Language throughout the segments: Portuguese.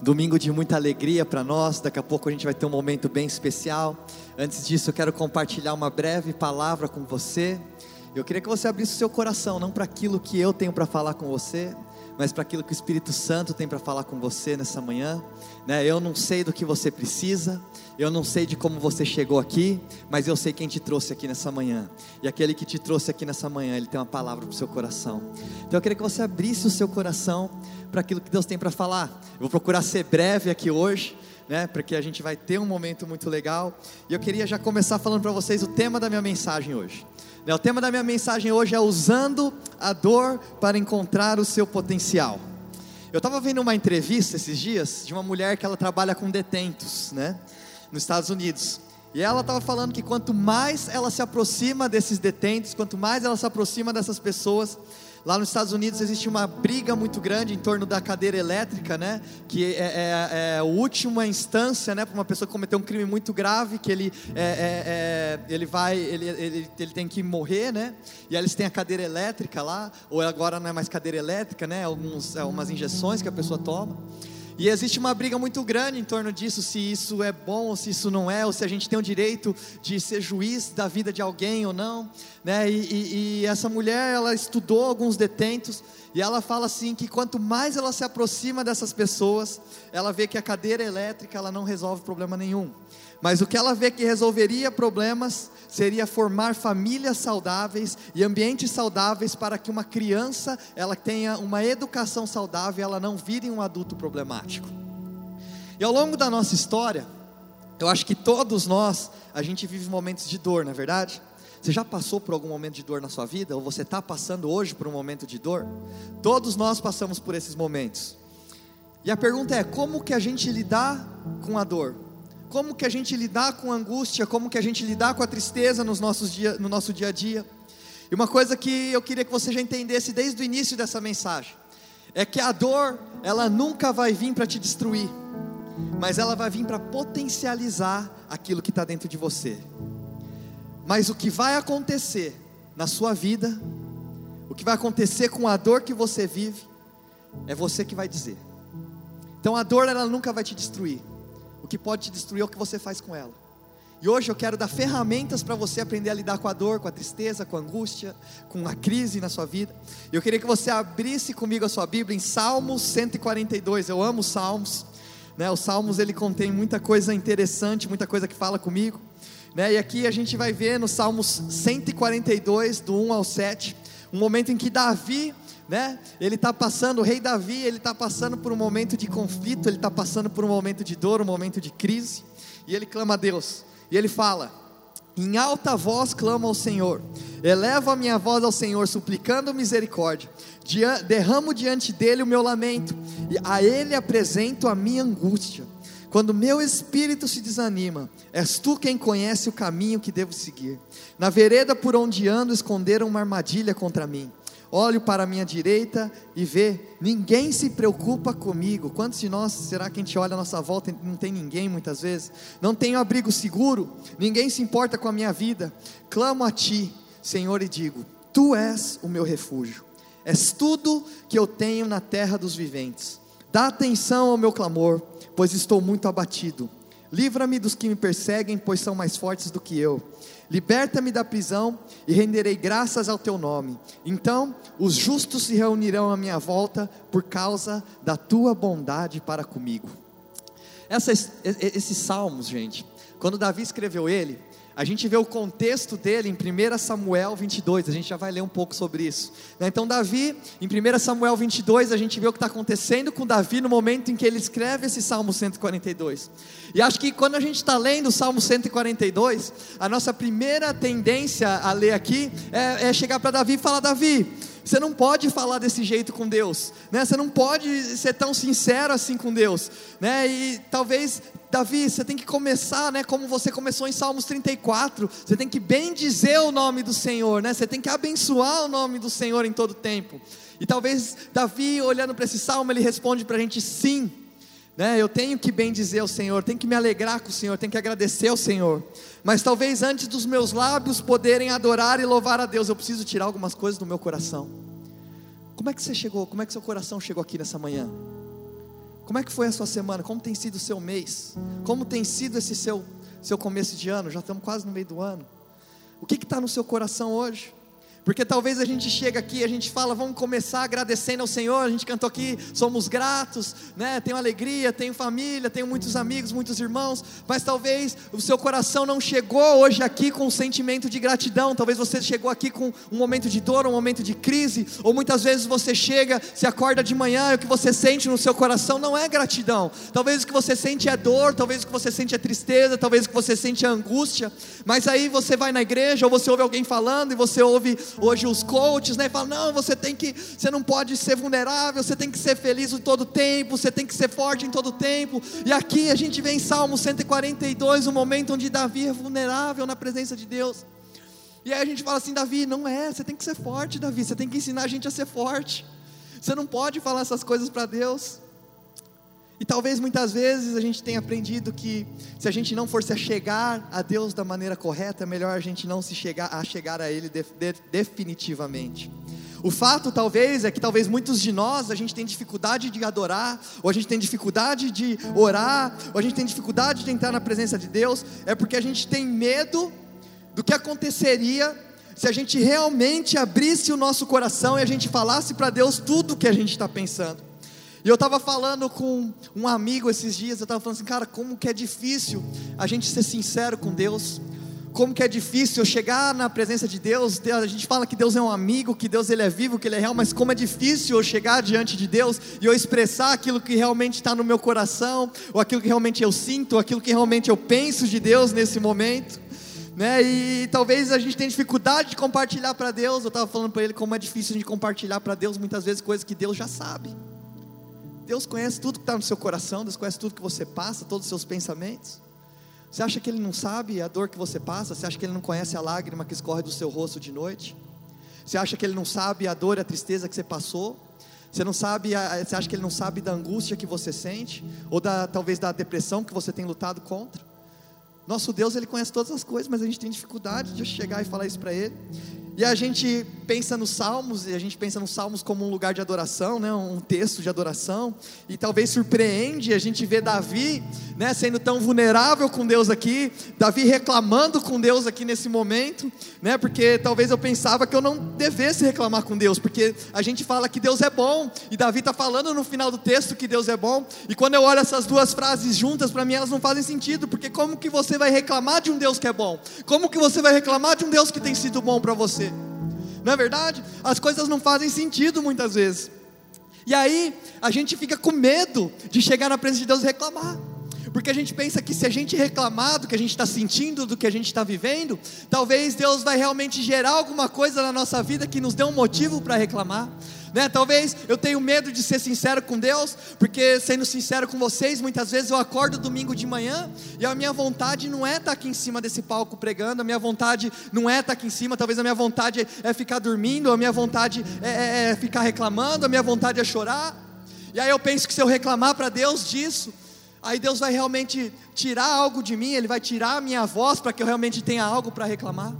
Domingo de muita alegria para nós. Daqui a pouco a gente vai ter um momento bem especial. Antes disso, eu quero compartilhar uma breve palavra com você. Eu queria que você abrisse o seu coração, não para aquilo que eu tenho para falar com você, mas para aquilo que o Espírito Santo tem para falar com você nessa manhã. Né? Eu não sei do que você precisa, eu não sei de como você chegou aqui, mas eu sei quem te trouxe aqui nessa manhã. E aquele que te trouxe aqui nessa manhã, ele tem uma palavra para o seu coração. Então eu queria que você abrisse o seu coração para aquilo que Deus tem para falar. Eu vou procurar ser breve aqui hoje. Né, porque a gente vai ter um momento muito legal. E eu queria já começar falando para vocês o tema da minha mensagem hoje. Né, o tema da minha mensagem hoje é usando a dor para encontrar o seu potencial. Eu estava vendo uma entrevista esses dias de uma mulher que ela trabalha com detentos, né, nos Estados Unidos. E ela estava falando que quanto mais ela se aproxima desses detentos, quanto mais ela se aproxima dessas pessoas, Lá nos Estados Unidos existe uma briga muito grande em torno da cadeira elétrica, né? Que é, é, é a última instância, né? Para uma pessoa que cometeu um crime muito grave, que ele, é, é, é, ele vai, ele, ele, ele tem que morrer, né? E aí eles têm a cadeira elétrica lá, ou agora não é mais cadeira elétrica, né? Alguns, algumas injeções que a pessoa toma. E existe uma briga muito grande em torno disso, se isso é bom ou se isso não é, ou se a gente tem o direito de ser juiz da vida de alguém ou não. Né? E, e, e essa mulher, ela estudou alguns detentos, e ela fala assim que quanto mais ela se aproxima dessas pessoas, ela vê que a cadeira elétrica ela não resolve problema nenhum. Mas o que ela vê que resolveria problemas seria formar famílias saudáveis e ambientes saudáveis para que uma criança ela tenha uma educação saudável ela não vire um adulto problemático. E ao longo da nossa história, eu acho que todos nós, a gente vive momentos de dor, não é verdade? Você já passou por algum momento de dor na sua vida? Ou você está passando hoje por um momento de dor? Todos nós passamos por esses momentos. E a pergunta é: como que a gente lidar com a dor? Como que a gente lidar com a angústia, como que a gente lidar com a tristeza nos nossos dia, no nosso dia a dia. E uma coisa que eu queria que você já entendesse desde o início dessa mensagem, é que a dor, ela nunca vai vir para te destruir, mas ela vai vir para potencializar aquilo que está dentro de você. Mas o que vai acontecer na sua vida, o que vai acontecer com a dor que você vive, é você que vai dizer. Então a dor ela nunca vai te destruir, o que pode te destruir é o que você faz com ela. E hoje eu quero dar ferramentas para você aprender a lidar com a dor, com a tristeza, com a angústia, com a crise na sua vida. Eu queria que você abrisse comigo a sua Bíblia em Salmos 142. Eu amo Salmos. Né? Os Salmos ele contém muita coisa interessante, muita coisa que fala comigo. Né? E aqui a gente vai ver no Salmos 142, do 1 ao 7, um momento em que Davi né? Ele está passando, o rei Davi, ele está passando por um momento de conflito, ele está passando por um momento de dor, um momento de crise, e ele clama a Deus, e ele fala: em alta voz clamo ao Senhor, elevo a minha voz ao Senhor, suplicando misericórdia, derramo diante dele o meu lamento, e a ele apresento a minha angústia. Quando meu espírito se desanima, és tu quem conhece o caminho que devo seguir. Na vereda por onde ando, esconderam uma armadilha contra mim olho para a minha direita e vê, ninguém se preocupa comigo. Quantos de nós será que a gente olha a nossa volta e não tem ninguém muitas vezes? Não tenho abrigo seguro, ninguém se importa com a minha vida. Clamo a ti, Senhor, e digo: Tu és o meu refúgio, és tudo que eu tenho na terra dos viventes. Dá atenção ao meu clamor, pois estou muito abatido. Livra-me dos que me perseguem, pois são mais fortes do que eu. Liberta-me da prisão e renderei graças ao teu nome. Então os justos se reunirão à minha volta por causa da tua bondade para comigo. Esses salmos, gente, quando Davi escreveu ele, a gente vê o contexto dele em 1 Samuel 22, a gente já vai ler um pouco sobre isso. Né? Então, Davi, em 1 Samuel 22, a gente vê o que está acontecendo com Davi no momento em que ele escreve esse Salmo 142. E acho que quando a gente está lendo o Salmo 142, a nossa primeira tendência a ler aqui é, é chegar para Davi e falar: Davi, você não pode falar desse jeito com Deus, né? Você não pode ser tão sincero assim com Deus, né? E talvez Davi, você tem que começar, né, como você começou em Salmos 34, você tem que bem dizer o nome do Senhor, né? Você tem que abençoar o nome do Senhor em todo tempo. E talvez Davi, olhando para esse salmo, ele responde para a gente sim. Né, eu tenho que bem dizer ao Senhor, tenho que me alegrar com o Senhor, tenho que agradecer ao Senhor. Mas talvez antes dos meus lábios poderem adorar e louvar a Deus, eu preciso tirar algumas coisas do meu coração. Como é que você chegou? Como é que seu coração chegou aqui nessa manhã? Como é que foi a sua semana? Como tem sido o seu mês? Como tem sido esse seu, seu começo de ano? Já estamos quase no meio do ano. O que está no seu coração hoje? Porque talvez a gente chega aqui, a gente fala, vamos começar agradecendo ao Senhor, a gente cantou aqui, somos gratos, né? Tenho alegria, tenho família, tenho muitos amigos, muitos irmãos, mas talvez o seu coração não chegou hoje aqui com um sentimento de gratidão, talvez você chegou aqui com um momento de dor, um momento de crise, ou muitas vezes você chega, se acorda de manhã e o que você sente no seu coração não é gratidão. Talvez o que você sente é dor, talvez o que você sente é tristeza, talvez o que você sente é angústia, mas aí você vai na igreja ou você ouve alguém falando e você ouve hoje os coaches, né, falam: "Não, você tem que, você não pode ser vulnerável, você tem que ser feliz em todo tempo, você tem que ser forte em todo tempo". E aqui a gente vê em Salmo 142 o um momento onde Davi é vulnerável na presença de Deus. E aí a gente fala assim: "Davi, não é, você tem que ser forte, Davi, você tem que ensinar a gente a ser forte". Você não pode falar essas coisas para Deus. E talvez muitas vezes a gente tenha aprendido que se a gente não for se chegar a Deus da maneira correta, é melhor a gente não se chegar a chegar a Ele de, de, definitivamente. O fato talvez é que talvez muitos de nós a gente tem dificuldade de adorar, ou a gente tem dificuldade de orar, ou a gente tem dificuldade de entrar na presença de Deus, é porque a gente tem medo do que aconteceria se a gente realmente abrisse o nosso coração e a gente falasse para Deus tudo o que a gente está pensando. E eu estava falando com um amigo esses dias, eu estava falando assim, cara, como que é difícil a gente ser sincero com Deus, como que é difícil eu chegar na presença de Deus, a gente fala que Deus é um amigo, que Deus ele é vivo, que ele é real, mas como é difícil eu chegar diante de Deus e eu expressar aquilo que realmente está no meu coração, ou aquilo que realmente eu sinto, ou aquilo que realmente eu penso de Deus nesse momento. Né? E talvez a gente tenha dificuldade de compartilhar para Deus. Eu estava falando para ele como é difícil de compartilhar para Deus muitas vezes coisas que Deus já sabe. Deus conhece tudo que está no seu coração, Deus conhece tudo que você passa, todos os seus pensamentos. Você acha que Ele não sabe a dor que você passa? Você acha que Ele não conhece a lágrima que escorre do seu rosto de noite? Você acha que Ele não sabe a dor e a tristeza que você passou? Você não sabe, você acha que Ele não sabe da angústia que você sente? Ou da, talvez da depressão que você tem lutado contra? Nosso Deus, Ele conhece todas as coisas, mas a gente tem dificuldade de chegar e falar isso para Ele. E a gente pensa nos salmos, e a gente pensa nos salmos como um lugar de adoração, né, um texto de adoração, e talvez surpreende a gente ver Davi, né, sendo tão vulnerável com Deus aqui, Davi reclamando com Deus aqui nesse momento, né, porque talvez eu pensava que eu não devesse reclamar com Deus, porque a gente fala que Deus é bom, e Davi está falando no final do texto que Deus é bom, e quando eu olho essas duas frases juntas, para mim elas não fazem sentido, porque como que você vai reclamar de um Deus que é bom? Como que você vai reclamar de um Deus que tem sido bom para você? Não é verdade? As coisas não fazem sentido muitas vezes. E aí, a gente fica com medo de chegar na presença de Deus e reclamar. Porque a gente pensa que se a gente reclamar do que a gente está sentindo, do que a gente está vivendo, talvez Deus vai realmente gerar alguma coisa na nossa vida que nos dê um motivo para reclamar. Né? Talvez eu tenha medo de ser sincero com Deus, porque sendo sincero com vocês, muitas vezes eu acordo domingo de manhã e a minha vontade não é estar tá aqui em cima desse palco pregando, a minha vontade não é estar tá aqui em cima, talvez a minha vontade é ficar dormindo, a minha vontade é, é, é ficar reclamando, a minha vontade é chorar. E aí eu penso que se eu reclamar para Deus disso, aí Deus vai realmente tirar algo de mim, Ele vai tirar a minha voz para que eu realmente tenha algo para reclamar.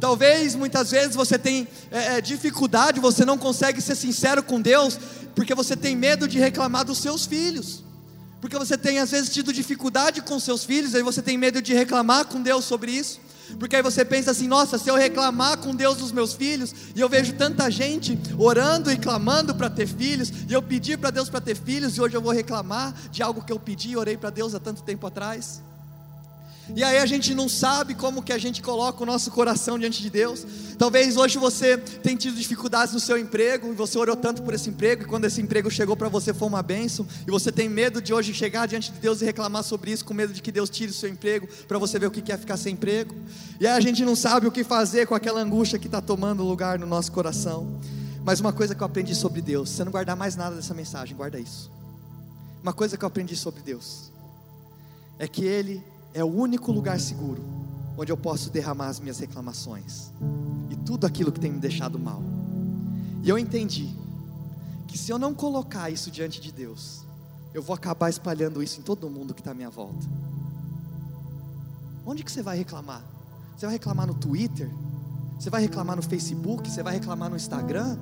Talvez muitas vezes você tem é, é, dificuldade, você não consegue ser sincero com Deus, porque você tem medo de reclamar dos seus filhos. Porque você tem às vezes tido dificuldade com seus filhos, aí você tem medo de reclamar com Deus sobre isso. Porque aí você pensa assim: nossa, se eu reclamar com Deus dos meus filhos, e eu vejo tanta gente orando e clamando para ter filhos, e eu pedi para Deus para ter filhos, e hoje eu vou reclamar de algo que eu pedi e orei para Deus há tanto tempo atrás. E aí a gente não sabe como que a gente coloca o nosso coração diante de Deus. Talvez hoje você tenha tido dificuldades no seu emprego e você orou tanto por esse emprego e quando esse emprego chegou para você foi uma bênção e você tem medo de hoje chegar diante de Deus e reclamar sobre isso com medo de que Deus tire o seu emprego para você ver o que é ficar sem emprego. E aí a gente não sabe o que fazer com aquela angústia que está tomando lugar no nosso coração. Mas uma coisa que eu aprendi sobre Deus, você não guardar mais nada dessa mensagem, guarda isso. Uma coisa que eu aprendi sobre Deus é que Ele é o único lugar seguro onde eu posso derramar as minhas reclamações e tudo aquilo que tem me deixado mal. E eu entendi que se eu não colocar isso diante de Deus, eu vou acabar espalhando isso em todo mundo que está à minha volta. Onde que você vai reclamar? Você vai reclamar no Twitter? Você vai reclamar no Facebook? Você vai reclamar no Instagram?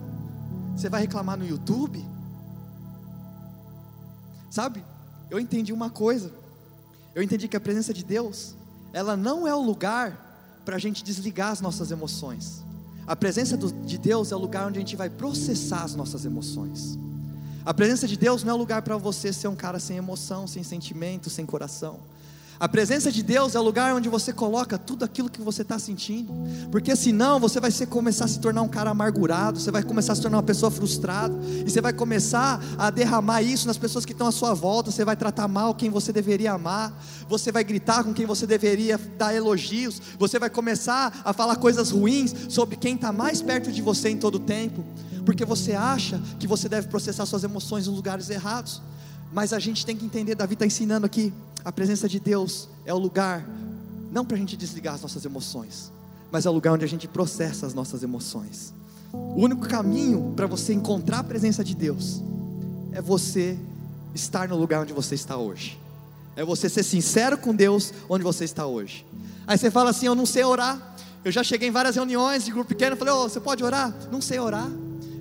Você vai reclamar no YouTube? Sabe? Eu entendi uma coisa. Eu entendi que a presença de Deus, ela não é o lugar para a gente desligar as nossas emoções. A presença do, de Deus é o lugar onde a gente vai processar as nossas emoções. A presença de Deus não é o lugar para você ser um cara sem emoção, sem sentimento, sem coração. A presença de Deus é o lugar onde você coloca tudo aquilo que você está sentindo, porque senão você vai ser, começar a se tornar um cara amargurado, você vai começar a se tornar uma pessoa frustrada, e você vai começar a derramar isso nas pessoas que estão à sua volta, você vai tratar mal quem você deveria amar, você vai gritar com quem você deveria dar elogios, você vai começar a falar coisas ruins sobre quem está mais perto de você em todo o tempo, porque você acha que você deve processar suas emoções em lugares errados. Mas a gente tem que entender, Davi está ensinando aqui, a presença de Deus é o lugar, não para a gente desligar as nossas emoções, mas é o lugar onde a gente processa as nossas emoções. O único caminho para você encontrar a presença de Deus é você estar no lugar onde você está hoje. É você ser sincero com Deus onde você está hoje. Aí você fala assim: Eu não sei orar. Eu já cheguei em várias reuniões de grupo pequeno. Falei: oh, Você pode orar? Não sei orar.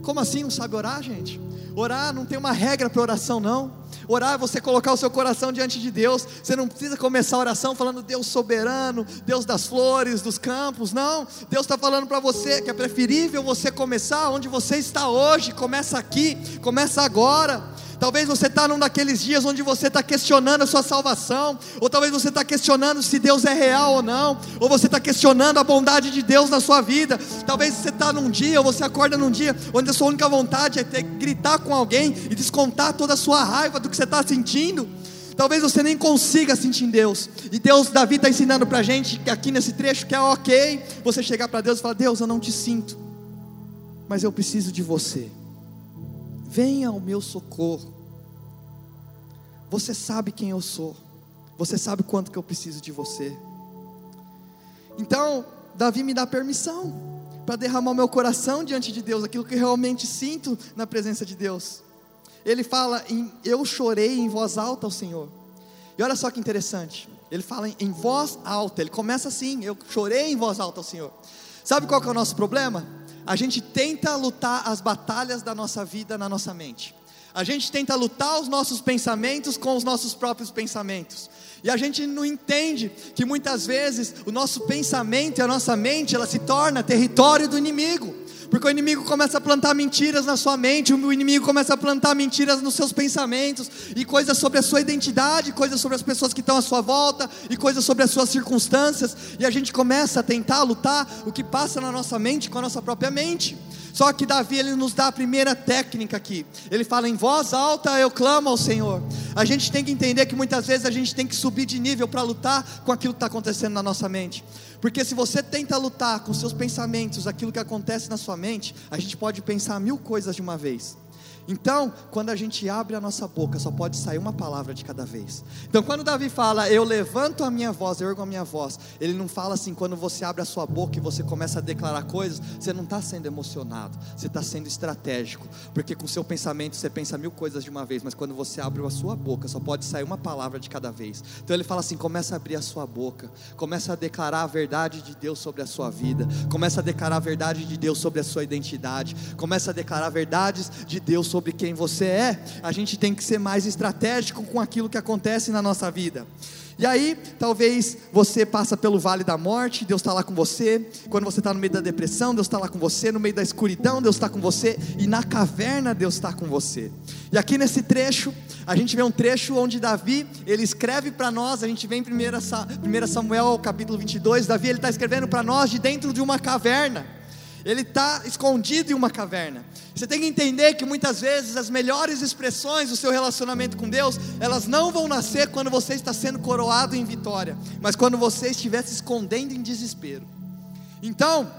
Como assim não sabe orar, gente? Orar não tem uma regra para oração, não. Orar é você colocar o seu coração diante de Deus. Você não precisa começar a oração falando Deus soberano, Deus das flores, dos campos. Não. Deus está falando para você que é preferível você começar onde você está hoje. Começa aqui, começa agora. Talvez você está num daqueles dias onde você está questionando a sua salvação, ou talvez você está questionando se Deus é real ou não, ou você está questionando a bondade de Deus na sua vida. Talvez você está num dia, ou você acorda num dia onde a sua única vontade é ter gritar com alguém e descontar toda a sua raiva do que você está sentindo. Talvez você nem consiga sentir Deus. E Deus, Davi está ensinando para a gente aqui nesse trecho que é ok você chegar para Deus e falar: Deus, eu não te sinto, mas eu preciso de você venha ao meu socorro. Você sabe quem eu sou, você sabe quanto que eu preciso de você. Então, Davi me dá permissão para derramar meu coração diante de Deus, aquilo que eu realmente sinto na presença de Deus. Ele fala em eu chorei em voz alta ao Senhor. E olha só que interessante. Ele fala em, em voz alta. Ele começa assim: eu chorei em voz alta ao Senhor. Sabe qual que é o nosso problema? A gente tenta lutar as batalhas da nossa vida na nossa mente. A gente tenta lutar os nossos pensamentos com os nossos próprios pensamentos. E a gente não entende que muitas vezes o nosso pensamento e a nossa mente, ela se torna território do inimigo. Porque o inimigo começa a plantar mentiras na sua mente, o inimigo começa a plantar mentiras nos seus pensamentos, e coisas sobre a sua identidade, coisas sobre as pessoas que estão à sua volta, e coisas sobre as suas circunstâncias, e a gente começa a tentar lutar o que passa na nossa mente com a nossa própria mente. Só que Davi ele nos dá a primeira técnica aqui. Ele fala em voz alta, eu clamo ao Senhor. A gente tem que entender que muitas vezes a gente tem que subir de nível para lutar com aquilo que está acontecendo na nossa mente. Porque se você tenta lutar com seus pensamentos, aquilo que acontece na sua mente, a gente pode pensar mil coisas de uma vez. Então, quando a gente abre a nossa boca, só pode sair uma palavra de cada vez. Então, quando Davi fala, eu levanto a minha voz, eu ergo a minha voz, ele não fala assim, quando você abre a sua boca e você começa a declarar coisas, você não está sendo emocionado, você está sendo estratégico, porque com o seu pensamento você pensa mil coisas de uma vez, mas quando você abre a sua boca, só pode sair uma palavra de cada vez. Então, ele fala assim: começa a abrir a sua boca, começa a declarar a verdade de Deus sobre a sua vida, começa a declarar a verdade de Deus sobre a sua identidade, começa a declarar verdades de Deus sobre sobre quem você é, a gente tem que ser mais estratégico com aquilo que acontece na nossa vida. E aí, talvez você passa pelo vale da morte, Deus está lá com você. Quando você está no meio da depressão, Deus está lá com você. No meio da escuridão, Deus está com você. E na caverna, Deus está com você. E aqui nesse trecho, a gente vê um trecho onde Davi, ele escreve para nós, a gente vê em 1 Samuel capítulo 22, Davi ele está escrevendo para nós de dentro de uma caverna ele está escondido em uma caverna. Você tem que entender que muitas vezes as melhores expressões do seu relacionamento com Deus, elas não vão nascer quando você está sendo coroado em vitória, mas quando você estiver se escondendo em desespero. Então,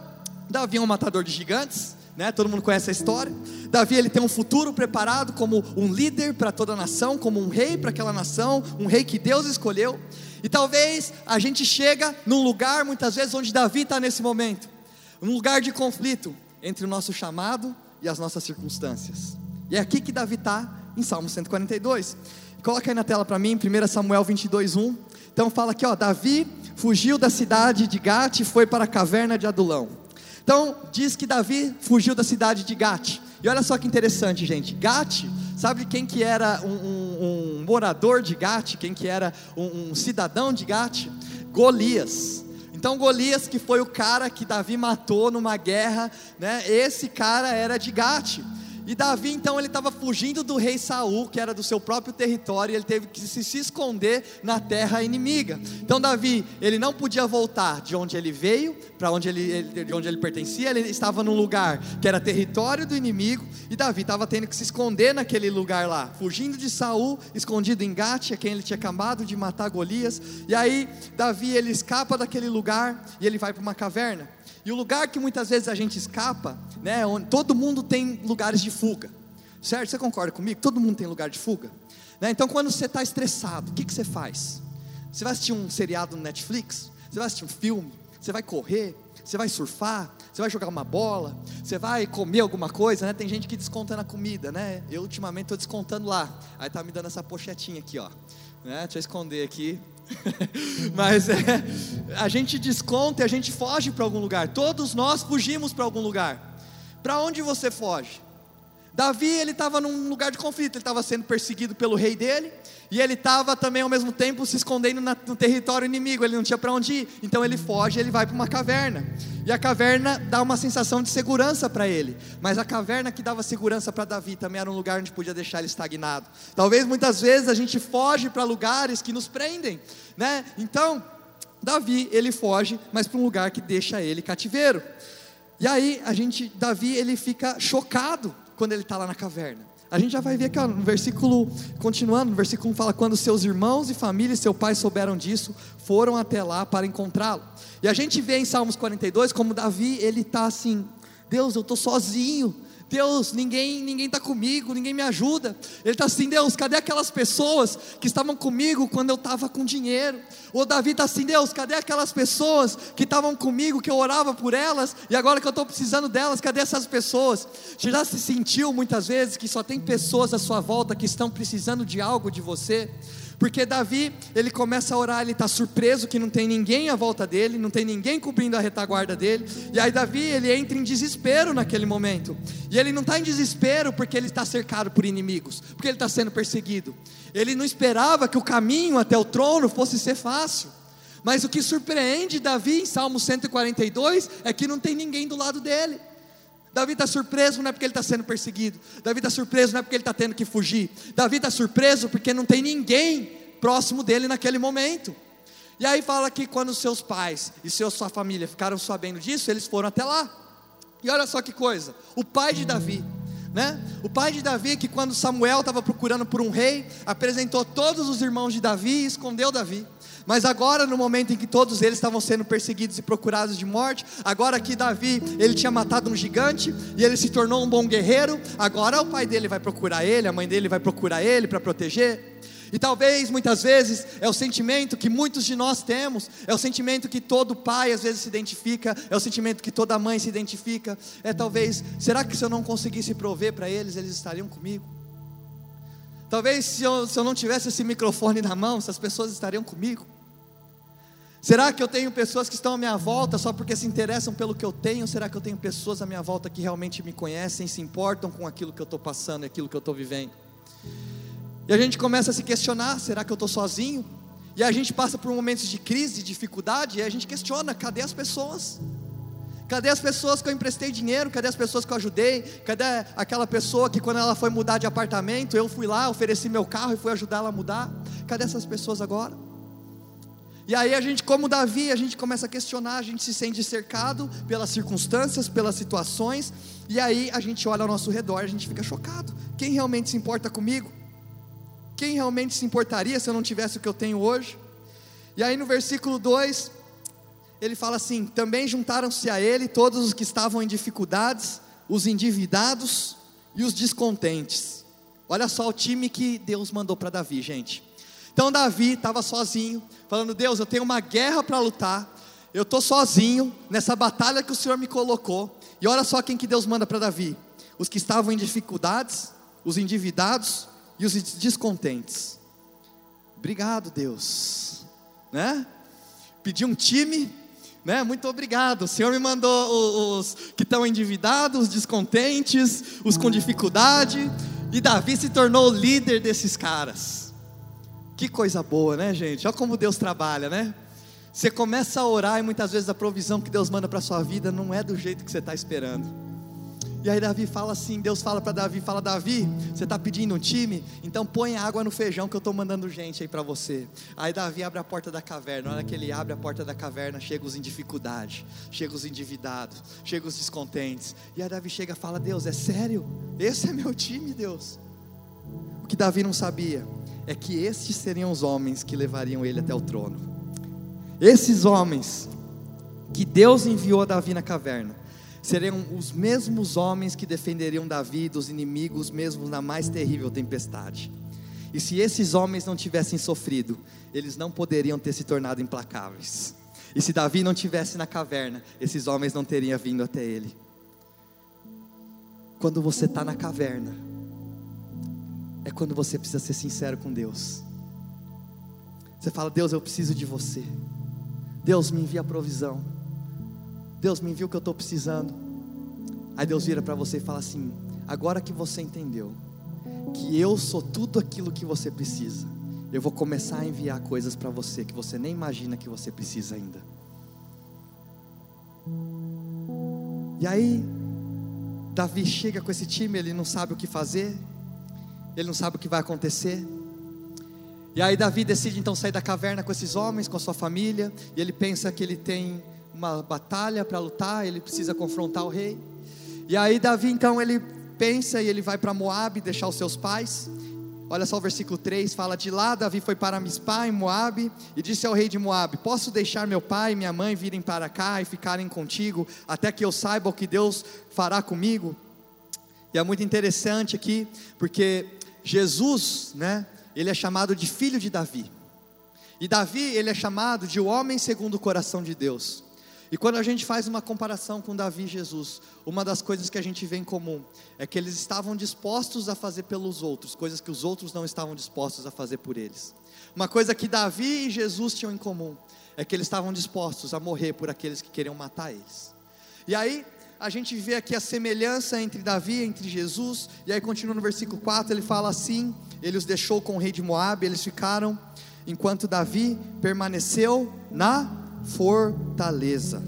Davi é um matador de gigantes, né? Todo mundo conhece a história. Davi ele tem um futuro preparado como um líder para toda a nação, como um rei para aquela nação, um rei que Deus escolheu. E talvez a gente chega num lugar muitas vezes onde Davi está nesse momento um lugar de conflito entre o nosso chamado e as nossas circunstâncias. E é aqui que Davi está em Salmo 142. Coloca aí na tela para mim, 1 Samuel 22, 1. Então fala aqui, ó, Davi fugiu da cidade de Gate e foi para a caverna de Adulão. Então diz que Davi fugiu da cidade de Gate. E olha só que interessante, gente. Gate, sabe quem que era um, um, morador de Gate, quem que era um, um cidadão de Gate? Golias. Então Golias, que foi o cara que Davi matou numa guerra, né? Esse cara era de Gate. E Davi então ele estava fugindo do rei Saul, que era do seu próprio território, e ele teve que se, se esconder na terra inimiga. Então Davi, ele não podia voltar de onde ele veio, para onde ele, de onde ele pertencia, ele estava num lugar que era território do inimigo, e Davi estava tendo que se esconder naquele lugar lá, fugindo de Saul, escondido em Gate, quem ele tinha acabado de matar Golias. E aí Davi ele escapa daquele lugar e ele vai para uma caverna. E o lugar que muitas vezes a gente escapa, né, onde todo mundo tem lugares de fuga, certo? Você concorda comigo? Todo mundo tem lugar de fuga. Né? Então, quando você está estressado, o que, que você faz? Você vai assistir um seriado no Netflix? Você vai assistir um filme? Você vai correr? Você vai surfar? Você vai jogar uma bola? Você vai comer alguma coisa? Né? Tem gente que desconta na comida, né? Eu ultimamente estou descontando lá. Aí tá me dando essa pochetinha aqui, ó. Né? Deixa eu esconder aqui. Mas é, a gente desconta e a gente foge para algum lugar. Todos nós fugimos para algum lugar. Para onde você foge? Davi, ele estava num lugar de conflito, ele estava sendo perseguido pelo rei dele, e ele estava também ao mesmo tempo se escondendo na, no território inimigo, ele não tinha para onde ir, então ele foge, ele vai para uma caverna, e a caverna dá uma sensação de segurança para ele, mas a caverna que dava segurança para Davi também era um lugar onde podia deixar ele estagnado. Talvez muitas vezes a gente foge para lugares que nos prendem, né? Então, Davi, ele foge, mas para um lugar que deixa ele cativeiro. E aí, a gente, Davi, ele fica chocado quando ele está lá na caverna. A gente já vai ver aqui ó, no versículo, continuando, no versículo 1 fala: Quando seus irmãos e família e seu pai souberam disso, foram até lá para encontrá-lo. E a gente vê em Salmos 42 como Davi, ele está assim: Deus, eu estou sozinho, Deus, ninguém ninguém está comigo, ninguém me ajuda. Ele está assim, Deus, cadê aquelas pessoas que estavam comigo quando eu estava com dinheiro? O Davi está assim, Deus, cadê aquelas pessoas que estavam comigo, que eu orava por elas, e agora que eu estou precisando delas, cadê essas pessoas? Você já se sentiu muitas vezes que só tem pessoas à sua volta que estão precisando de algo de você? Porque Davi, ele começa a orar, ele está surpreso que não tem ninguém à volta dele, não tem ninguém cobrindo a retaguarda dele. E aí Davi, ele entra em desespero naquele momento. E ele não está em desespero porque ele está cercado por inimigos, porque ele está sendo perseguido. Ele não esperava que o caminho até o trono fosse ser fácil. Mas o que surpreende Davi em Salmo 142 é que não tem ninguém do lado dele. Davi está surpreso não é porque ele está sendo perseguido. Davi está surpreso não é porque ele está tendo que fugir. Davi está surpreso porque não tem ninguém próximo dele naquele momento. E aí fala que quando seus pais e sua família ficaram sabendo disso, eles foram até lá. E olha só que coisa, o pai de Davi, né? O pai de Davi que quando Samuel estava procurando por um rei, apresentou todos os irmãos de Davi e escondeu Davi. Mas agora, no momento em que todos eles estavam sendo perseguidos e procurados de morte, agora que Davi, ele tinha matado um gigante e ele se tornou um bom guerreiro, agora o pai dele vai procurar ele, a mãe dele vai procurar ele para proteger. E talvez muitas vezes é o sentimento que muitos de nós temos, é o sentimento que todo pai às vezes se identifica, é o sentimento que toda mãe se identifica. É talvez, será que se eu não conseguisse prover para eles, eles estariam comigo? Talvez se eu, se eu não tivesse esse microfone na mão, essas pessoas estariam comigo. Será que eu tenho pessoas que estão à minha volta só porque se interessam pelo que eu tenho? Será que eu tenho pessoas à minha volta que realmente me conhecem, se importam com aquilo que eu estou passando aquilo que eu estou vivendo? E a gente começa a se questionar: será que eu estou sozinho? E a gente passa por momentos de crise, de dificuldade, e a gente questiona: cadê as pessoas? Cadê as pessoas que eu emprestei dinheiro? Cadê as pessoas que eu ajudei? Cadê aquela pessoa que, quando ela foi mudar de apartamento, eu fui lá, ofereci meu carro e fui ajudar ela a mudar? Cadê essas pessoas agora? E aí a gente, como Davi, a gente começa a questionar, a gente se sente cercado pelas circunstâncias, pelas situações, e aí a gente olha ao nosso redor, a gente fica chocado. Quem realmente se importa comigo? Quem realmente se importaria se eu não tivesse o que eu tenho hoje? E aí no versículo 2, ele fala assim: Também juntaram-se a ele todos os que estavam em dificuldades, os endividados e os descontentes. Olha só o time que Deus mandou para Davi, gente. Então Davi estava sozinho, falando: Deus, eu tenho uma guerra para lutar, eu estou sozinho nessa batalha que o Senhor me colocou. E olha só quem que Deus manda para Davi: os que estavam em dificuldades, os endividados e os descontentes. Obrigado, Deus, né? Pedi um time, né? Muito obrigado. O Senhor me mandou os, os que estão endividados, os descontentes, os com dificuldade, e Davi se tornou o líder desses caras. Que coisa boa, né, gente? Olha como Deus trabalha, né? Você começa a orar e muitas vezes a provisão que Deus manda para sua vida não é do jeito que você está esperando. E aí Davi fala assim, Deus fala para Davi, fala Davi, você está pedindo um time, então põe água no feijão que eu estou mandando gente aí para você. Aí Davi abre a porta da caverna, na hora que ele abre a porta da caverna, chega os em dificuldade, chega os endividados, chega os descontentes. E aí Davi chega e fala, Deus, é sério? Esse é meu time, Deus. O que Davi não sabia é que estes seriam os homens que levariam ele até o trono. Esses homens que Deus enviou a Davi na caverna seriam os mesmos homens que defenderiam Davi dos inimigos, mesmo na mais terrível tempestade. E se esses homens não tivessem sofrido, eles não poderiam ter se tornado implacáveis. E se Davi não tivesse na caverna, esses homens não teriam vindo até ele. Quando você está na caverna, é quando você precisa ser sincero com Deus. Você fala: Deus, eu preciso de você. Deus, me envia a provisão. Deus me enviou o que eu estou precisando. Aí Deus vira para você e fala assim: agora que você entendeu que eu sou tudo aquilo que você precisa, eu vou começar a enviar coisas para você que você nem imagina que você precisa ainda. E aí, Davi chega com esse time, ele não sabe o que fazer, ele não sabe o que vai acontecer. E aí Davi decide então sair da caverna com esses homens, com a sua família, e ele pensa que ele tem uma batalha para lutar, ele precisa confrontar o rei. E aí Davi então ele pensa e ele vai para Moabe deixar os seus pais. Olha só o versículo 3, fala de lá Davi foi para Mispá em Moabe e disse ao rei de Moabe: Posso deixar meu pai e minha mãe virem para cá e ficarem contigo até que eu saiba o que Deus fará comigo? E é muito interessante aqui, porque Jesus, né, ele é chamado de filho de Davi. E Davi, ele é chamado de homem segundo o coração de Deus. E quando a gente faz uma comparação com Davi e Jesus, uma das coisas que a gente vê em comum é que eles estavam dispostos a fazer pelos outros, coisas que os outros não estavam dispostos a fazer por eles. Uma coisa que Davi e Jesus tinham em comum é que eles estavam dispostos a morrer por aqueles que queriam matar eles. E aí, a gente vê aqui a semelhança entre Davi, entre Jesus, e aí continua no versículo 4, ele fala assim: ele os deixou com o rei de Moabe, eles ficaram, enquanto Davi permaneceu na fortaleza.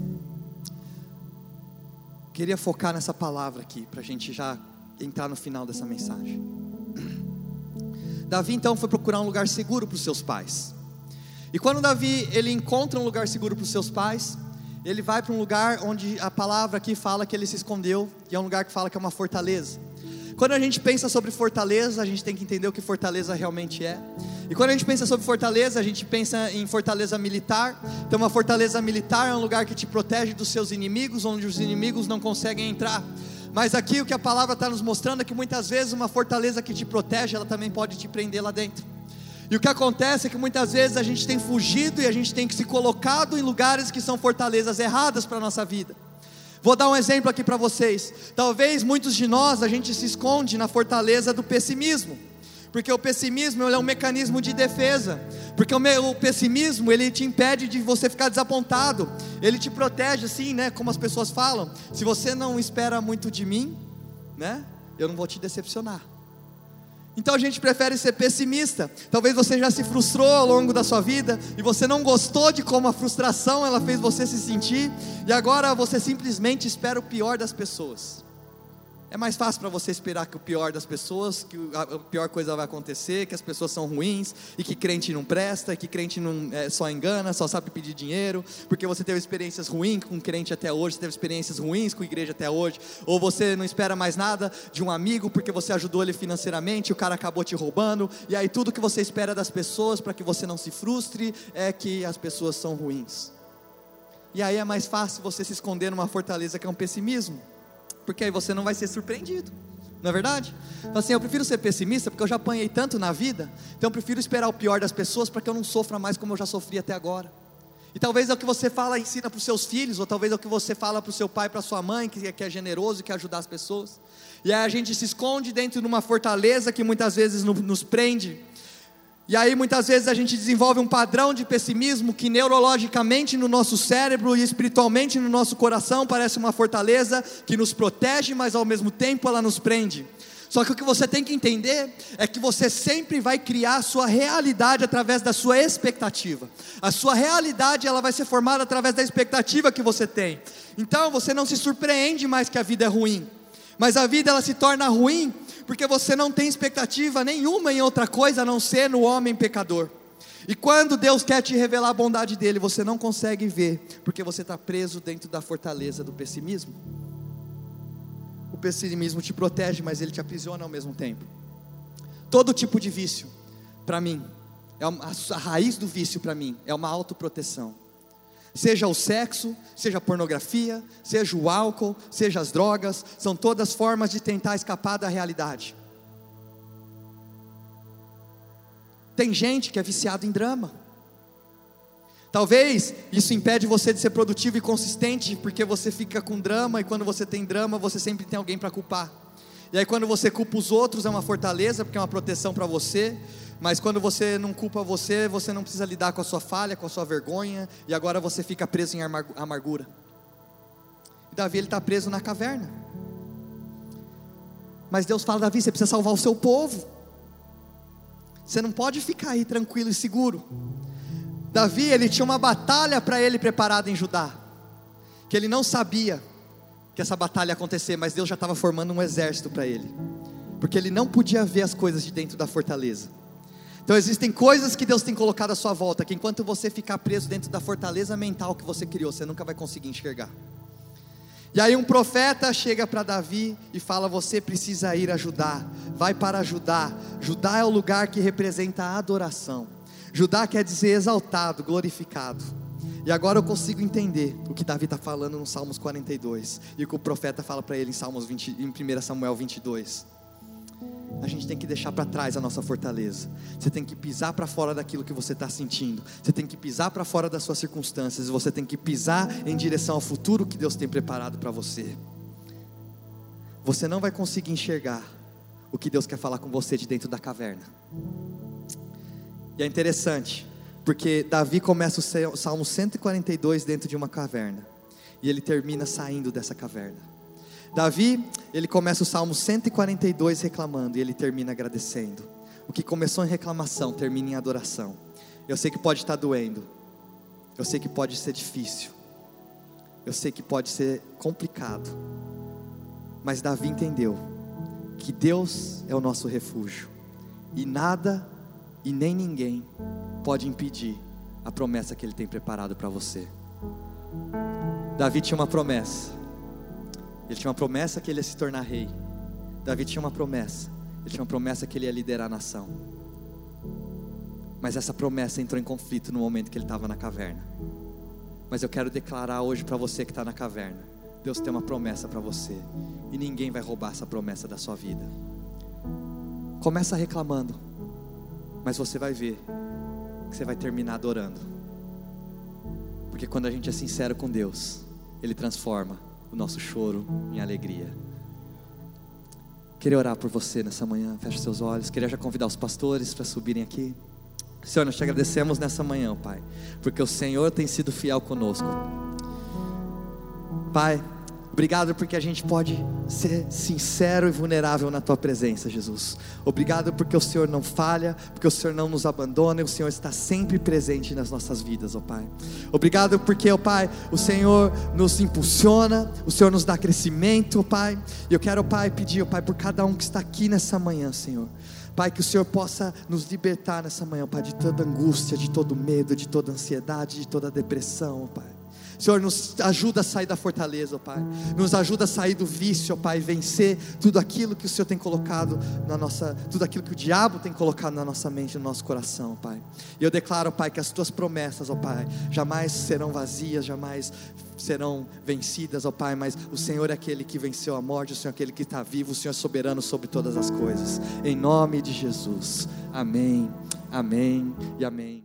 Queria focar nessa palavra aqui, para a gente já entrar no final dessa mensagem. Davi então foi procurar um lugar seguro para os seus pais. E quando Davi ele encontra um lugar seguro para os seus pais, ele vai para um lugar onde a palavra aqui fala que ele se escondeu, e é um lugar que fala que é uma fortaleza. Quando a gente pensa sobre fortaleza, a gente tem que entender o que fortaleza realmente é. E quando a gente pensa sobre fortaleza, a gente pensa em fortaleza militar. Então, uma fortaleza militar é um lugar que te protege dos seus inimigos, onde os inimigos não conseguem entrar. Mas aqui o que a palavra está nos mostrando é que muitas vezes uma fortaleza que te protege, ela também pode te prender lá dentro. E o que acontece é que muitas vezes a gente tem fugido e a gente tem que se colocado em lugares que são fortalezas erradas para a nossa vida. Vou dar um exemplo aqui para vocês. Talvez muitos de nós a gente se esconde na fortaleza do pessimismo. Porque o pessimismo é um mecanismo de defesa. Porque o, pessimismo ele te impede de você ficar desapontado. Ele te protege, assim, né? Como as pessoas falam. Se você não espera muito de mim, né? Eu não vou te decepcionar. Então a gente prefere ser pessimista. Talvez você já se frustrou ao longo da sua vida e você não gostou de como a frustração ela fez você se sentir e agora você simplesmente espera o pior das pessoas. É mais fácil para você esperar que o pior das pessoas, que a pior coisa vai acontecer, que as pessoas são ruins e que crente não presta, que crente não é, só engana, só sabe pedir dinheiro, porque você teve experiências ruins com crente até hoje, você teve experiências ruins com igreja até hoje, ou você não espera mais nada de um amigo porque você ajudou ele financeiramente, o cara acabou te roubando, e aí tudo que você espera das pessoas para que você não se frustre é que as pessoas são ruins. E aí é mais fácil você se esconder numa fortaleza que é um pessimismo porque aí você não vai ser surpreendido. Não é verdade? Então, assim, eu prefiro ser pessimista porque eu já apanhei tanto na vida, então eu prefiro esperar o pior das pessoas para que eu não sofra mais como eu já sofri até agora. E talvez é o que você fala e ensina para os seus filhos, ou talvez é o que você fala para o seu pai, para sua mãe, que, é, que é generoso e quer ajudar as pessoas. E aí a gente se esconde dentro de uma fortaleza que muitas vezes nos prende e aí muitas vezes a gente desenvolve um padrão de pessimismo que neurologicamente no nosso cérebro e espiritualmente no nosso coração parece uma fortaleza que nos protege, mas ao mesmo tempo ela nos prende. Só que o que você tem que entender é que você sempre vai criar a sua realidade através da sua expectativa. A sua realidade ela vai ser formada através da expectativa que você tem. Então você não se surpreende mais que a vida é ruim. Mas a vida ela se torna ruim porque você não tem expectativa nenhuma em outra coisa a não ser no homem pecador. E quando Deus quer te revelar a bondade dele, você não consegue ver, porque você está preso dentro da fortaleza do pessimismo pessimismo te protege, mas ele te aprisiona ao mesmo tempo. Todo tipo de vício, para mim, é uma, a raiz do vício para mim é uma autoproteção. Seja o sexo, seja a pornografia, seja o álcool, seja as drogas, são todas formas de tentar escapar da realidade. Tem gente que é viciado em drama. Talvez isso impede você de ser produtivo e consistente, porque você fica com drama e quando você tem drama, você sempre tem alguém para culpar. E aí quando você culpa os outros é uma fortaleza, porque é uma proteção para você, mas quando você não culpa você, você não precisa lidar com a sua falha, com a sua vergonha, e agora você fica preso em amargura. Davi ele está preso na caverna. Mas Deus fala, Davi, você precisa salvar o seu povo. Você não pode ficar aí tranquilo e seguro. Davi, ele tinha uma batalha para ele preparada em Judá, que ele não sabia que essa batalha ia acontecer, mas Deus já estava formando um exército para ele, porque ele não podia ver as coisas de dentro da fortaleza. Então existem coisas que Deus tem colocado à sua volta, que enquanto você ficar preso dentro da fortaleza mental que você criou, você nunca vai conseguir enxergar. E aí um profeta chega para Davi e fala: Você precisa ir a Judá, vai para Judá. Judá é o lugar que representa a adoração. Judá quer dizer exaltado, glorificado. E agora eu consigo entender o que Davi está falando no Salmos 42 e o que o profeta fala para ele em Salmos 20, em 1 Samuel 22. A gente tem que deixar para trás a nossa fortaleza. Você tem que pisar para fora daquilo que você está sentindo. Você tem que pisar para fora das suas circunstâncias. Você tem que pisar em direção ao futuro que Deus tem preparado para você. Você não vai conseguir enxergar o que Deus quer falar com você de dentro da caverna. E é interessante, porque Davi começa o Salmo 142 dentro de uma caverna, e ele termina saindo dessa caverna. Davi, ele começa o Salmo 142 reclamando, e ele termina agradecendo. O que começou em reclamação termina em adoração. Eu sei que pode estar doendo, eu sei que pode ser difícil, eu sei que pode ser complicado, mas Davi entendeu que Deus é o nosso refúgio, e nada e nem ninguém pode impedir a promessa que Ele tem preparado para você. Davi tinha uma promessa, ele tinha uma promessa que ele ia se tornar rei. Davi tinha uma promessa, ele tinha uma promessa que ele ia liderar a nação. Mas essa promessa entrou em conflito no momento que ele estava na caverna. Mas eu quero declarar hoje para você que está na caverna: Deus tem uma promessa para você, e ninguém vai roubar essa promessa da sua vida. Começa reclamando. Mas você vai ver que você vai terminar adorando. Porque quando a gente é sincero com Deus, Ele transforma o nosso choro em alegria. Queria orar por você nessa manhã, feche seus olhos. Queria já convidar os pastores para subirem aqui. Senhor, nós te agradecemos nessa manhã, Pai, porque o Senhor tem sido fiel conosco. Pai, Obrigado porque a gente pode ser sincero e vulnerável na tua presença, Jesus. Obrigado porque o Senhor não falha, porque o Senhor não nos abandona e o Senhor está sempre presente nas nossas vidas, ó Pai. Obrigado porque, ó Pai, o Senhor nos impulsiona, o Senhor nos dá crescimento, ó Pai. E eu quero, ó Pai, pedir, ó Pai, por cada um que está aqui nessa manhã, Senhor. Pai, que o Senhor possa nos libertar nessa manhã, Pai, de toda angústia, de todo medo, de toda ansiedade, de toda depressão, ó Pai. Senhor, nos ajuda a sair da fortaleza, ó Pai. Nos ajuda a sair do vício, ó Pai, vencer tudo aquilo que o Senhor tem colocado na nossa, tudo aquilo que o diabo tem colocado na nossa mente, no nosso coração, ó Pai. E eu declaro, ó Pai, que as tuas promessas, ó Pai, jamais serão vazias, jamais serão vencidas, ó Pai, mas o Senhor é aquele que venceu a morte, o Senhor é aquele que está vivo, o Senhor é soberano sobre todas as coisas. Em nome de Jesus. Amém. Amém e amém.